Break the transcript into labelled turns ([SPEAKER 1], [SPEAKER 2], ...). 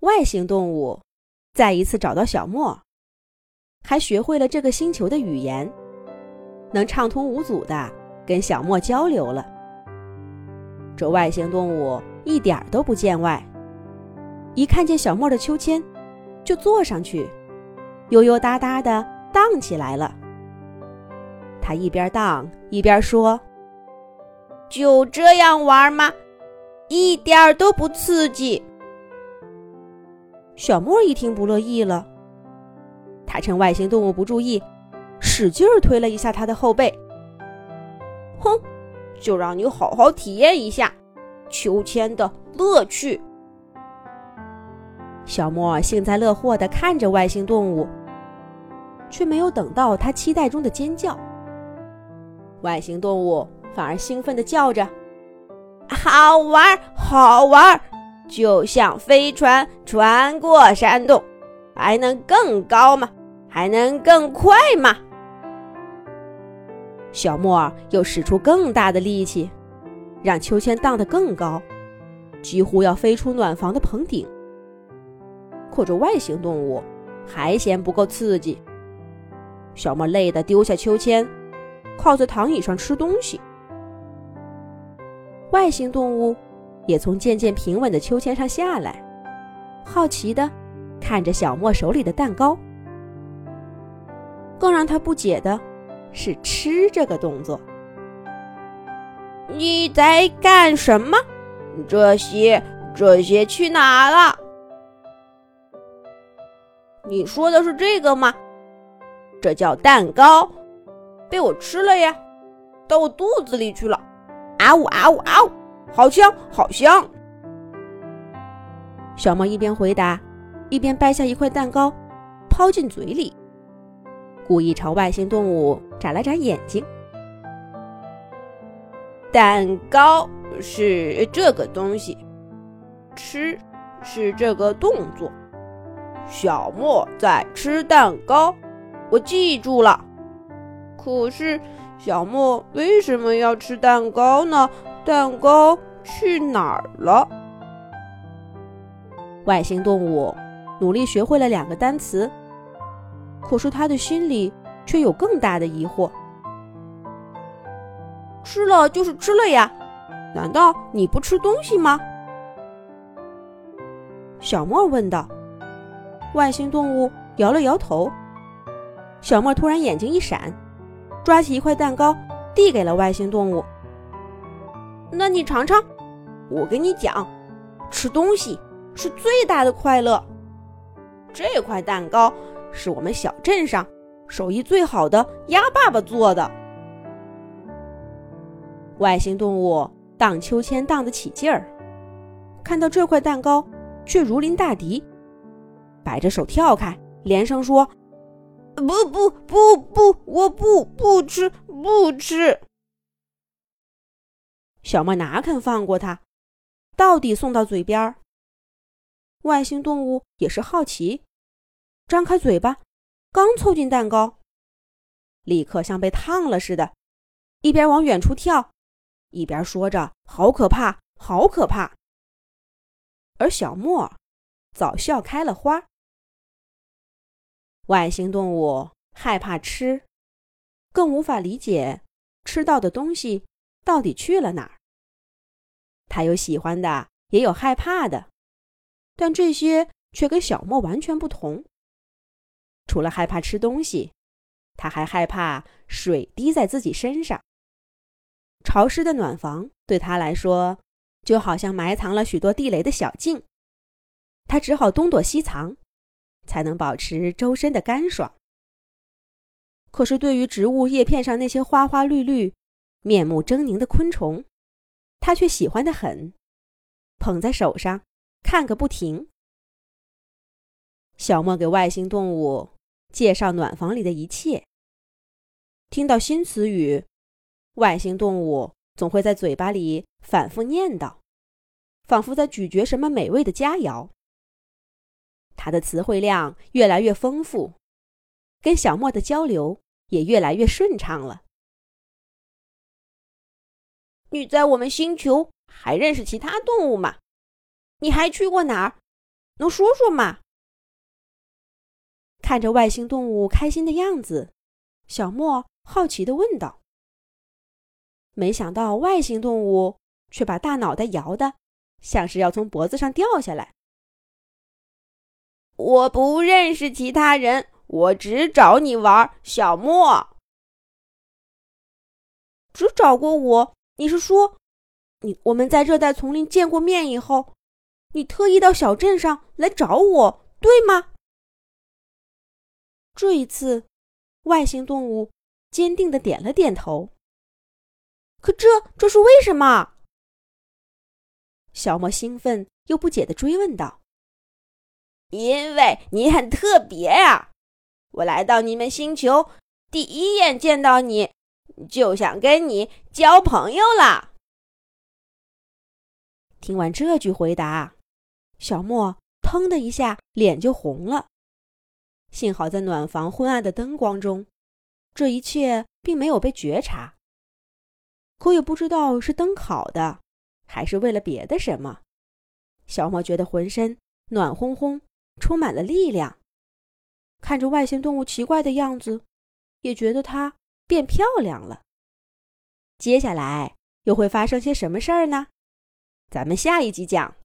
[SPEAKER 1] 外星动物再一次找到小莫，还学会了这个星球的语言，能畅通无阻的跟小莫交流了。这外星动物一点都不见外，一看见小莫的秋千，就坐上去，悠悠哒哒的荡起来了。他一边荡一边说：“
[SPEAKER 2] 就这样玩吗？一点都不刺激。”
[SPEAKER 1] 小莫一听不乐意了，他趁外星动物不注意，使劲推了一下他的后背。
[SPEAKER 2] 哼，就让你好好体验一下秋千的乐趣。
[SPEAKER 1] 小莫幸灾乐祸地看着外星动物，却没有等到他期待中的尖叫。外星动物反而兴奋地叫着：“
[SPEAKER 2] 好玩，好玩！”就像飞船穿过山洞，还能更高吗？还能更快吗？
[SPEAKER 1] 小莫又使出更大的力气，让秋千荡得更高，几乎要飞出暖房的棚顶。可这外星动物还嫌不够刺激，小莫累得丢下秋千，靠在躺椅上吃东西。外星动物。也从渐渐平稳的秋千上下来，好奇的看着小莫手里的蛋糕。更让他不解的是吃这个动作。
[SPEAKER 2] 你在干什么？这些这些去哪了？你说的是这个吗？这叫蛋糕，被我吃了呀，到我肚子里去了。啊呜啊呜啊呜！好香，好香！
[SPEAKER 1] 小猫一边回答，一边掰下一块蛋糕，抛进嘴里，故意朝外星动物眨了眨眼睛。
[SPEAKER 2] 蛋糕是这个东西，吃是这个动作。小莫在吃蛋糕，我记住了。可是，小莫为什么要吃蛋糕呢？蛋糕去哪儿了？
[SPEAKER 1] 外星动物努力学会了两个单词，可是他的心里却有更大的疑惑。
[SPEAKER 2] 吃了就是吃了呀，难道你不吃东西吗？
[SPEAKER 1] 小莫问道。外星动物摇了摇头。小莫突然眼睛一闪，抓起一块蛋糕递给了外星动物。
[SPEAKER 2] 那你尝尝，我跟你讲，吃东西是最大的快乐。这块蛋糕是我们小镇上手艺最好的鸭爸爸做的。
[SPEAKER 1] 外星动物荡秋千荡得起劲儿，看到这块蛋糕，却如临大敌，摆着手跳开，连声说：“
[SPEAKER 2] 不不不不，我不不吃不吃。”
[SPEAKER 1] 小莫哪肯放过他，到底送到嘴边儿。外星动物也是好奇，张开嘴巴，刚凑近蛋糕，立刻像被烫了似的，一边往远处跳，一边说着“好可怕，好可怕”。而小莫早笑开了花。外星动物害怕吃，更无法理解吃到的东西。到底去了哪儿？他有喜欢的，也有害怕的，但这些却跟小莫完全不同。除了害怕吃东西，他还害怕水滴在自己身上。潮湿的暖房对他来说，就好像埋藏了许多地雷的小径，他只好东躲西藏，才能保持周身的干爽。可是，对于植物叶片上那些花花绿绿，面目狰狞的昆虫，他却喜欢的很，捧在手上看个不停。小莫给外星动物介绍暖房里的一切。听到新词语，外星动物总会在嘴巴里反复念叨，仿佛在咀嚼什么美味的佳肴。他的词汇量越来越丰富，跟小莫的交流也越来越顺畅了。
[SPEAKER 2] 你在我们星球还认识其他动物吗？你还去过哪儿？能说说吗？
[SPEAKER 1] 看着外星动物开心的样子，小莫好奇的问道。没想到外星动物却把大脑袋摇的像是要从脖子上掉下来。
[SPEAKER 2] 我不认识其他人，我只找你玩，小莫。
[SPEAKER 1] 只找过我？你是说，你我们在热带丛林见过面以后，你特意到小镇上来找我，对吗？这一次，外星动物坚定的点了点头。可这这是为什么？小莫兴奋又不解的追问道。
[SPEAKER 2] 因为你很特别呀！我来到你们星球，第一眼见到你，就想跟你交朋友啦。
[SPEAKER 1] 听完这句回答，小莫腾的一下脸就红了。幸好在暖房昏暗的灯光中，这一切并没有被觉察。可也不知道是灯烤的，还是为了别的什么，小莫觉得浑身暖烘烘。充满了力量，看着外星动物奇怪的样子，也觉得它变漂亮了。接下来又会发生些什么事儿呢？咱们下一集讲。